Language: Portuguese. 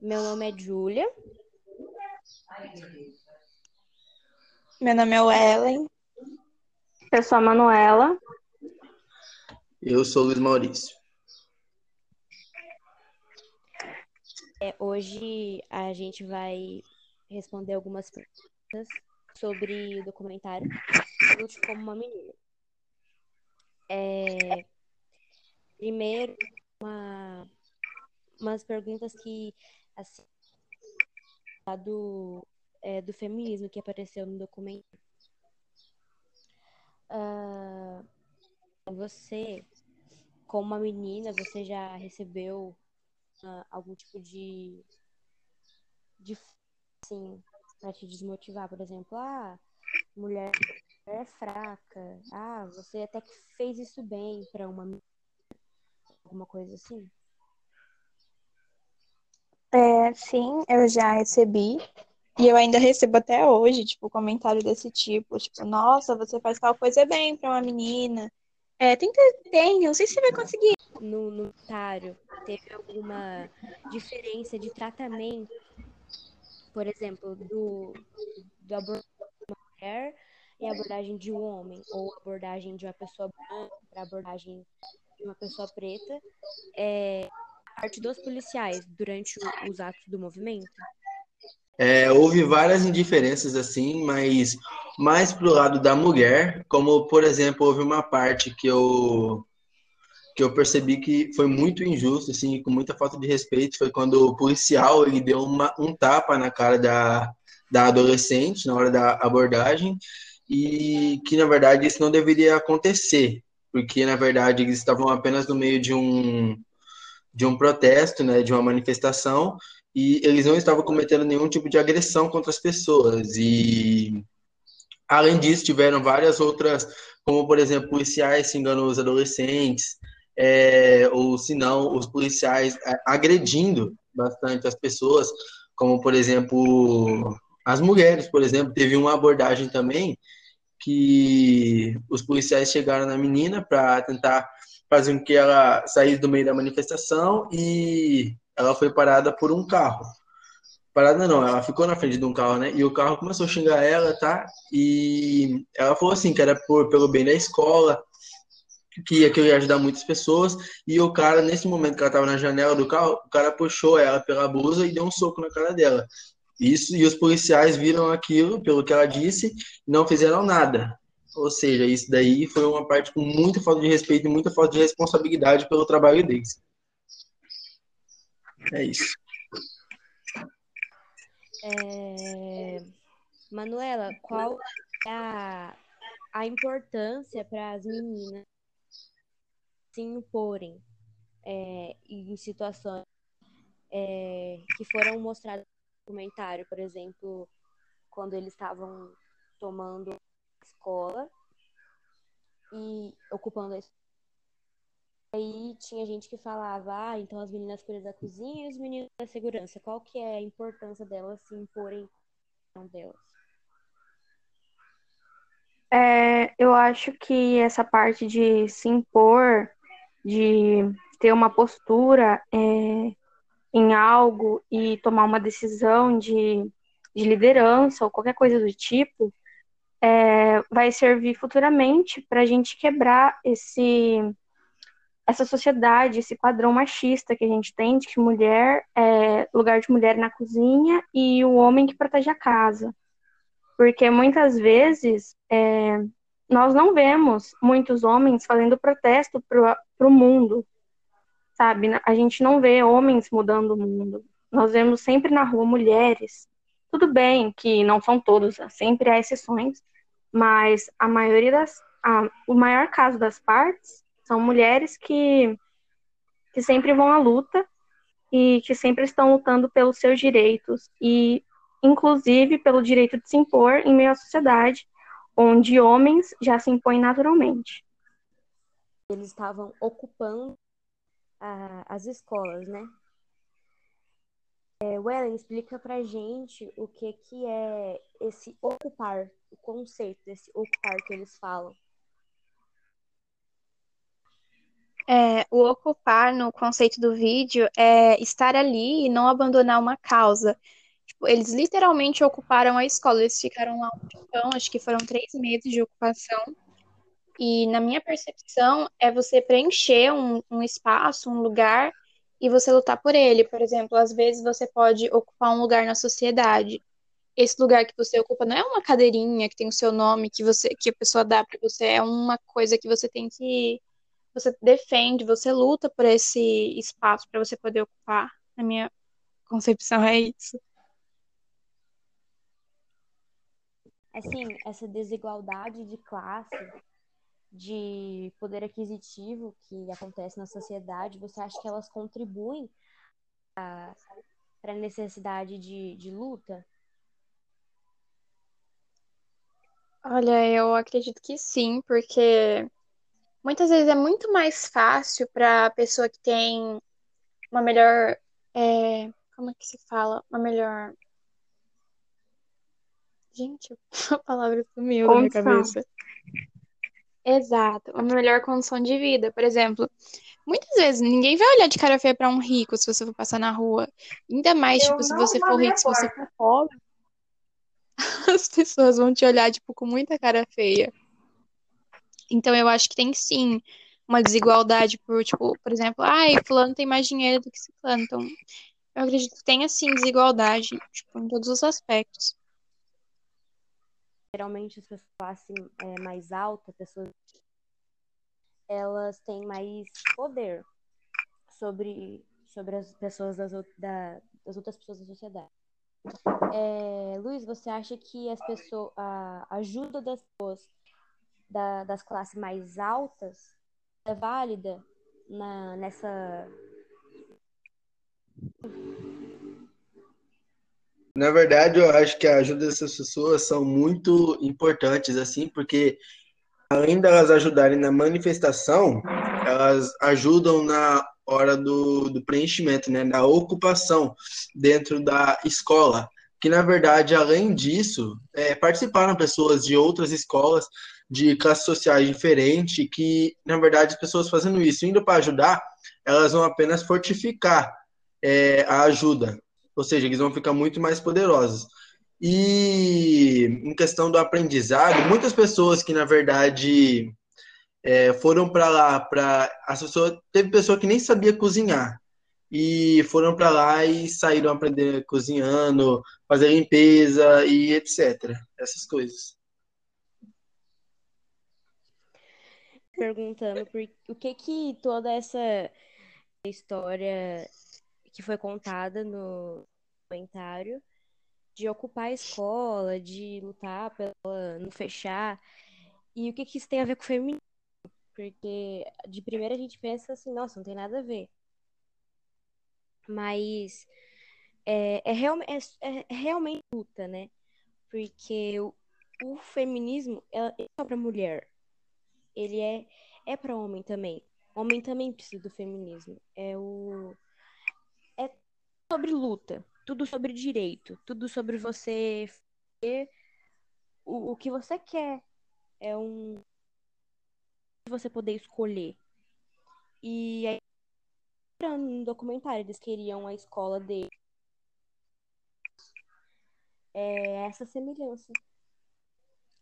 Meu nome é Júlia. Meu nome é Ellen. Eu sou a Manuela. Eu sou o Luiz Maurício. É, hoje a gente vai responder algumas perguntas sobre o documentário Lute como uma menina. É, primeiro, uma, umas perguntas que assim, do, é, do feminismo que apareceu no documentário. Uh, você, como uma menina, você já recebeu uh, algum tipo de, de assim, para te desmotivar, por exemplo, ah, mulher é fraca, ah, você até que fez isso bem para uma alguma coisa assim? É, sim, eu já recebi. E eu ainda recebo até hoje, tipo, comentário desse tipo, tipo, nossa, você faz tal coisa bem para uma menina. É, tenta, tem, não sei se você vai conseguir. No notário, teve alguma diferença de tratamento, por exemplo, do, do abordagem de uma mulher e a abordagem de um homem, ou abordagem de uma pessoa branca para abordagem de uma pessoa preta, é, a parte dos policiais durante os atos do movimento? É, houve várias indiferenças assim, mas mais pro lado da mulher, como por exemplo, houve uma parte que eu que eu percebi que foi muito injusto, assim, com muita falta de respeito, foi quando o policial ele deu uma, um tapa na cara da, da adolescente na hora da abordagem e que na verdade isso não deveria acontecer, porque na verdade eles estavam apenas no meio de um de um protesto, né, de uma manifestação e eles não estavam cometendo nenhum tipo de agressão contra as pessoas. E, além disso, tiveram várias outras, como, por exemplo, policiais xingando os adolescentes, é, ou se não, os policiais é, agredindo bastante as pessoas, como, por exemplo, as mulheres, por exemplo. Teve uma abordagem também que os policiais chegaram na menina para tentar fazer com que ela saísse do meio da manifestação e ela foi parada por um carro. Parada não, ela ficou na frente de um carro, né? E o carro começou a xingar ela, tá? E ela falou assim, que era por, pelo bem da escola, que aquilo ia ajudar muitas pessoas. E o cara, nesse momento que ela tava na janela do carro, o cara puxou ela pela blusa e deu um soco na cara dela. Isso, e os policiais viram aquilo, pelo que ela disse, não fizeram nada. Ou seja, isso daí foi uma parte com muita falta de respeito e muita falta de responsabilidade pelo trabalho deles. É isso. É... Manuela, qual é a, a importância para as meninas se imporem é, em situações é, que foram mostradas documentário, por exemplo, quando eles estavam tomando escola e ocupando a escola Aí tinha gente que falava, ah, então as meninas cuidam da cozinha e os meninos da segurança. Qual que é a importância delas se imporem delas? É, eu acho que essa parte de se impor, de ter uma postura é, em algo e tomar uma decisão de, de liderança ou qualquer coisa do tipo, é, vai servir futuramente para a gente quebrar esse essa sociedade, esse padrão machista que a gente tem de que mulher é lugar de mulher na cozinha e o homem que protege a casa. Porque muitas vezes é, nós não vemos muitos homens fazendo protesto para o mundo, sabe? A gente não vê homens mudando o mundo. Nós vemos sempre na rua mulheres. Tudo bem que não são todos, sempre há exceções, mas a maioria das. A, o maior caso das partes são mulheres que, que sempre vão à luta e que sempre estão lutando pelos seus direitos e, inclusive, pelo direito de se impor em meio à sociedade, onde homens já se impõem naturalmente. Eles estavam ocupando a, as escolas, né? É, Wellen, explica pra gente o que, que é esse ocupar, o conceito desse ocupar que eles falam. É, o ocupar no conceito do vídeo é estar ali e não abandonar uma causa. Tipo, eles literalmente ocuparam a escola, eles ficaram lá um tempão, acho que foram três meses de ocupação. E na minha percepção, é você preencher um, um espaço, um lugar, e você lutar por ele. Por exemplo, às vezes você pode ocupar um lugar na sociedade. Esse lugar que você ocupa não é uma cadeirinha que tem o seu nome, que você, que a pessoa dá para você, é uma coisa que você tem que você defende, você luta por esse espaço para você poder ocupar. Na minha concepção é isso. Assim, essa desigualdade de classe, de poder aquisitivo que acontece na sociedade, você acha que elas contribuem para a necessidade de, de luta? Olha, eu acredito que sim, porque muitas vezes é muito mais fácil para a pessoa que tem uma melhor. É, como é que se fala? Uma melhor. Gente, a palavra sumiu da minha cabeça. Exato, uma melhor condição de vida. Por exemplo, muitas vezes ninguém vai olhar de cara feia para um rico se você for passar na rua. Ainda mais, tipo, se você for rico, se você for pobre, as pessoas vão te olhar, tipo, com muita cara feia. Então eu acho que tem sim uma desigualdade por, tipo, por exemplo, ai, fulano tem mais dinheiro do que ciclano. Então, eu acredito que tem assim desigualdade, tipo, em todos os aspectos. Geralmente as pessoas classe é, mais alta, pessoas elas têm mais poder sobre, sobre as pessoas das, da, das outras pessoas da sociedade. É, Luiz, você acha que as pessoas, a ajuda das pessoas da, das classes mais altas é válida na, nessa. Na verdade, eu acho que a ajuda dessas pessoas são muito importantes, assim, porque além delas ajudarem na manifestação, elas ajudam na hora do, do preenchimento, né, da ocupação dentro da escola. Que na verdade, além disso, é, participaram pessoas de outras escolas de classes sociais diferentes, que, na verdade, as pessoas fazendo isso, indo para ajudar, elas vão apenas fortificar é, a ajuda. Ou seja, eles vão ficar muito mais poderosos. E em questão do aprendizado, muitas pessoas que, na verdade, é, foram para lá, para as pessoas, teve pessoa que nem sabia cozinhar e foram para lá e saíram aprender cozinhando, fazer limpeza e etc. Essas coisas. perguntando por o que que toda essa história que foi contada no comentário de ocupar a escola, de lutar pela não fechar, e o que que isso tem a ver com o feminismo? Porque de primeira a gente pensa assim, nossa, não tem nada a ver. Mas é, é, real, é, é realmente luta, né? Porque o, o feminismo é, é para mulher ele é, é para homem também. Homem também precisa do feminismo. É o é sobre luta, tudo sobre direito, tudo sobre você fazer o, o que você quer. É um você poder escolher. E aí no documentário eles queriam a escola dele. É essa semelhança.